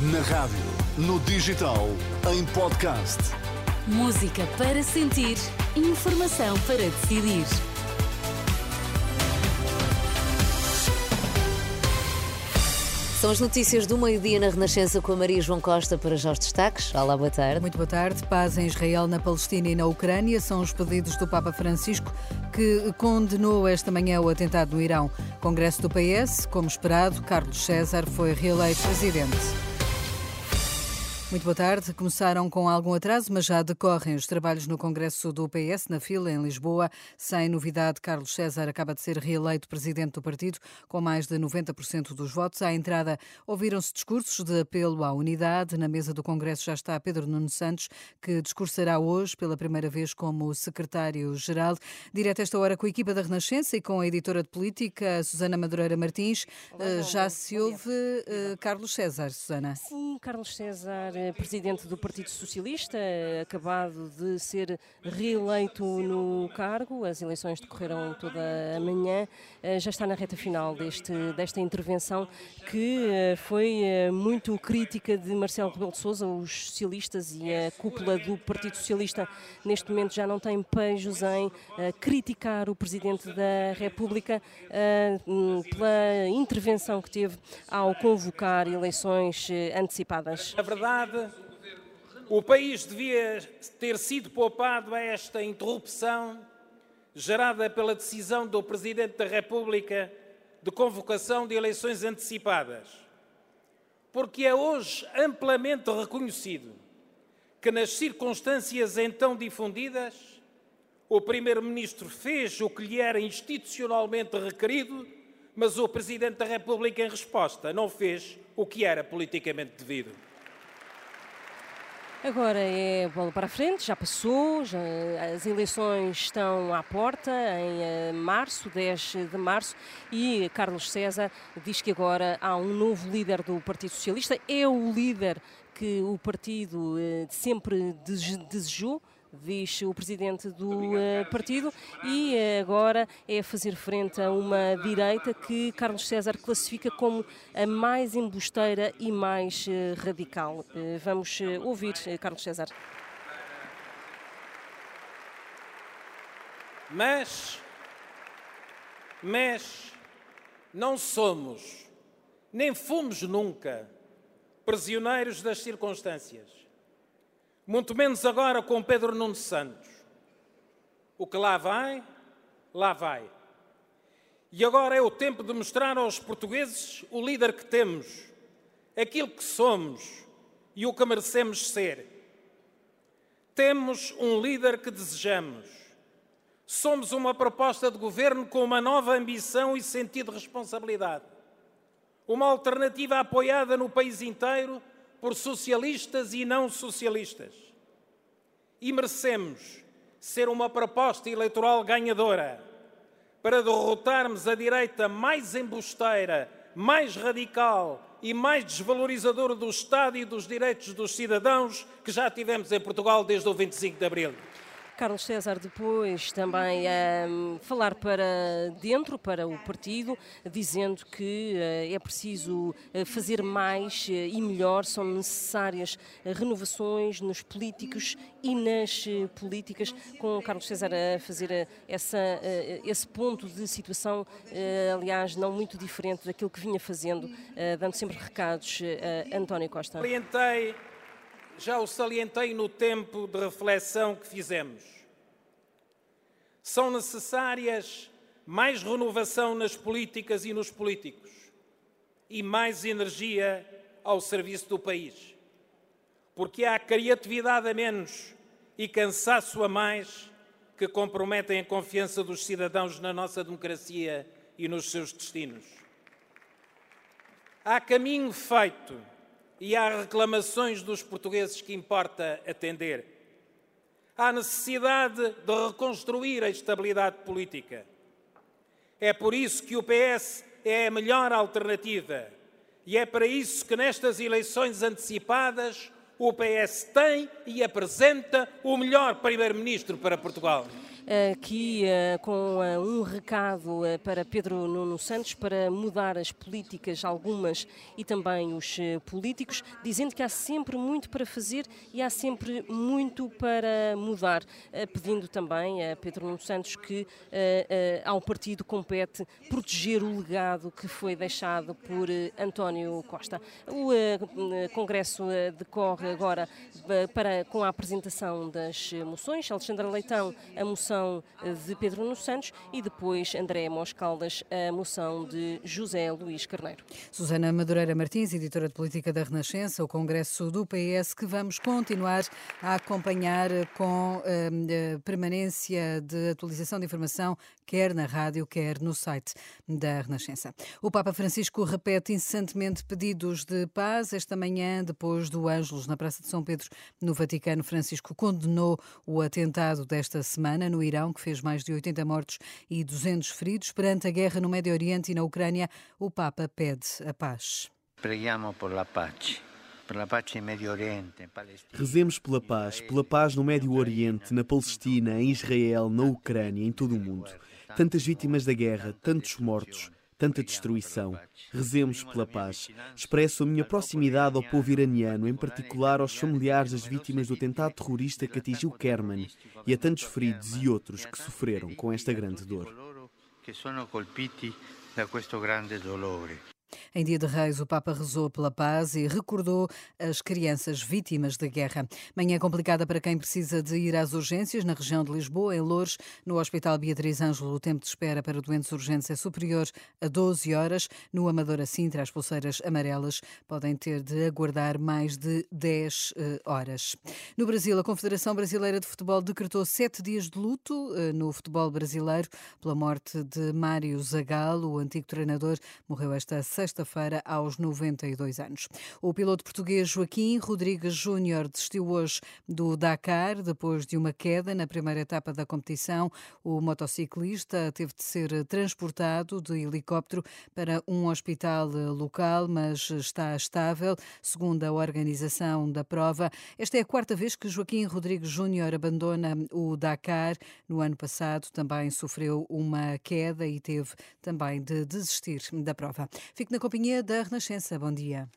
Na rádio, no digital, em podcast. Música para sentir, informação para decidir. São as notícias do meio-dia na Renascença com a Maria João Costa para já os destaques. Olá, boa tarde. Muito boa tarde. Paz em Israel, na Palestina e na Ucrânia são os pedidos do Papa Francisco, que condenou esta manhã o atentado no Irão. Congresso do PS, como esperado, Carlos César foi reeleito presidente. Muito boa tarde. Começaram com algum atraso, mas já decorrem os trabalhos no Congresso do PS, na fila, em Lisboa. Sem novidade, Carlos César acaba de ser reeleito presidente do partido, com mais de 90% dos votos. À entrada, ouviram-se discursos de apelo à unidade. Na mesa do Congresso já está Pedro Nuno Santos, que discursará hoje pela primeira vez como secretário-geral. Direto esta hora com a equipa da Renascença e com a editora de política, Susana Madureira Martins. Olá, eh, já se ouve uh, Carlos César, Susana? Sim, Carlos César eh, presidente do Partido Socialista, acabado de ser reeleito no cargo. As eleições decorreram toda a manhã. Eh, já está na reta final deste, desta intervenção que eh, foi muito crítica de Marcelo Rebelo de Sousa. Os socialistas e a cúpula do Partido Socialista neste momento já não têm pejos em criticar o presidente da República pela intervenção que teve ao convocar eleições antecipadas. A verdade verdade, o país devia ter sido poupado a esta interrupção gerada pela decisão do Presidente da República de convocação de eleições antecipadas. Porque é hoje amplamente reconhecido que, nas circunstâncias então difundidas, o Primeiro-Ministro fez o que lhe era institucionalmente requerido, mas o Presidente da República, em resposta, não fez o que era politicamente devido. Agora é bola para a frente, já passou, já, as eleições estão à porta em uh, março, 10 de março, e Carlos César diz que agora há um novo líder do Partido Socialista, é o líder que o partido uh, sempre desejou diz o presidente do uh, partido, e agora é fazer frente a uma direita que Carlos César classifica como a mais embusteira e mais uh, radical. vamos ouvir Carlos César. Mas, mas não somos, nem fomos nunca, prisioneiros das circunstâncias muito menos agora com Pedro Nuno Santos. O que lá vai, lá vai. E agora é o tempo de mostrar aos portugueses o líder que temos, aquilo que somos e o que merecemos ser. Temos um líder que desejamos. Somos uma proposta de governo com uma nova ambição e sentido de responsabilidade. Uma alternativa apoiada no país inteiro por socialistas e não socialistas. E merecemos ser uma proposta eleitoral ganhadora para derrotarmos a direita mais embusteira, mais radical e mais desvalorizadora do Estado e dos direitos dos cidadãos que já tivemos em Portugal desde o 25 de Abril. Carlos César depois também a um, falar para dentro, para o partido, dizendo que uh, é preciso uh, fazer mais uh, e melhor, são necessárias renovações nos políticos e nas políticas, com Carlos César a fazer essa, esse ponto de situação, aliás, não muito diferente daquilo que vinha fazendo, dando sempre recados a António Costa. Salientei já o salientei no tempo de reflexão que fizemos. São necessárias mais renovação nas políticas e nos políticos e mais energia ao serviço do país. Porque há criatividade a menos e cansaço a mais que comprometem a confiança dos cidadãos na nossa democracia e nos seus destinos. Há caminho feito e há reclamações dos portugueses que importa atender. Há necessidade de reconstruir a estabilidade política. É por isso que o PS é a melhor alternativa. E é para isso que nestas eleições antecipadas o PS tem e apresenta o melhor Primeiro-Ministro para Portugal. Aqui com um recado para Pedro Nuno Santos para mudar as políticas, algumas e também os políticos, dizendo que há sempre muito para fazer e há sempre muito para mudar, pedindo também a Pedro Nuno Santos que ao partido compete proteger o legado que foi deixado por António Costa. O Congresso decorre agora para, com a apresentação das moções. Alexandra Leitão, a moção de Pedro Nuno Santos e depois André Moscaldas, a moção de José Luís Carneiro. Susana Madureira Martins, editora de política da Renascença, o Congresso do PS, que vamos continuar a acompanhar com uh, permanência de atualização de informação, quer na rádio, quer no site da Renascença. O Papa Francisco repete incessantemente pedidos de paz. Esta manhã, depois do Ângelos na Praça de São Pedro, no Vaticano, Francisco condenou o atentado desta semana no Irão, que fez mais de 80 mortos e 200 feridos. Perante a guerra no Médio Oriente e na Ucrânia, o Papa pede a paz. Preghiamo por la pace. Rezemos pela paz, pela paz no Médio Oriente, na Palestina, em Israel, na Ucrânia, em todo o mundo. Tantas vítimas da guerra, tantos mortos, tanta destruição. Rezemos pela paz. Expresso a minha proximidade ao povo iraniano, em particular aos familiares das vítimas do atentado terrorista que atingiu Kerman e a tantos feridos e outros que sofreram com esta grande dor. Em dia de Reis, o Papa rezou pela paz e recordou as crianças vítimas da guerra. Manhã complicada para quem precisa de ir às urgências na região de Lisboa, em Louros, no Hospital Beatriz Ângelo. O tempo de espera para doentes urgentes é superior a 12 horas. No Amadora Sintra, as pulseiras amarelas podem ter de aguardar mais de 10 eh, horas. No Brasil, a Confederação Brasileira de Futebol decretou sete dias de luto eh, no futebol brasileiro pela morte de Mário Zagallo, o antigo treinador, morreu esta sexta sexta-feira, aos 92 anos. O piloto português Joaquim Rodrigues Júnior desistiu hoje do Dakar depois de uma queda na primeira etapa da competição. O motociclista teve de ser transportado de helicóptero para um hospital local, mas está estável, segundo a organização da prova. Esta é a quarta vez que Joaquim Rodrigues Júnior abandona o Dakar. No ano passado também sofreu uma queda e teve também de desistir da prova. Na companhia da Renascença. Bom dia.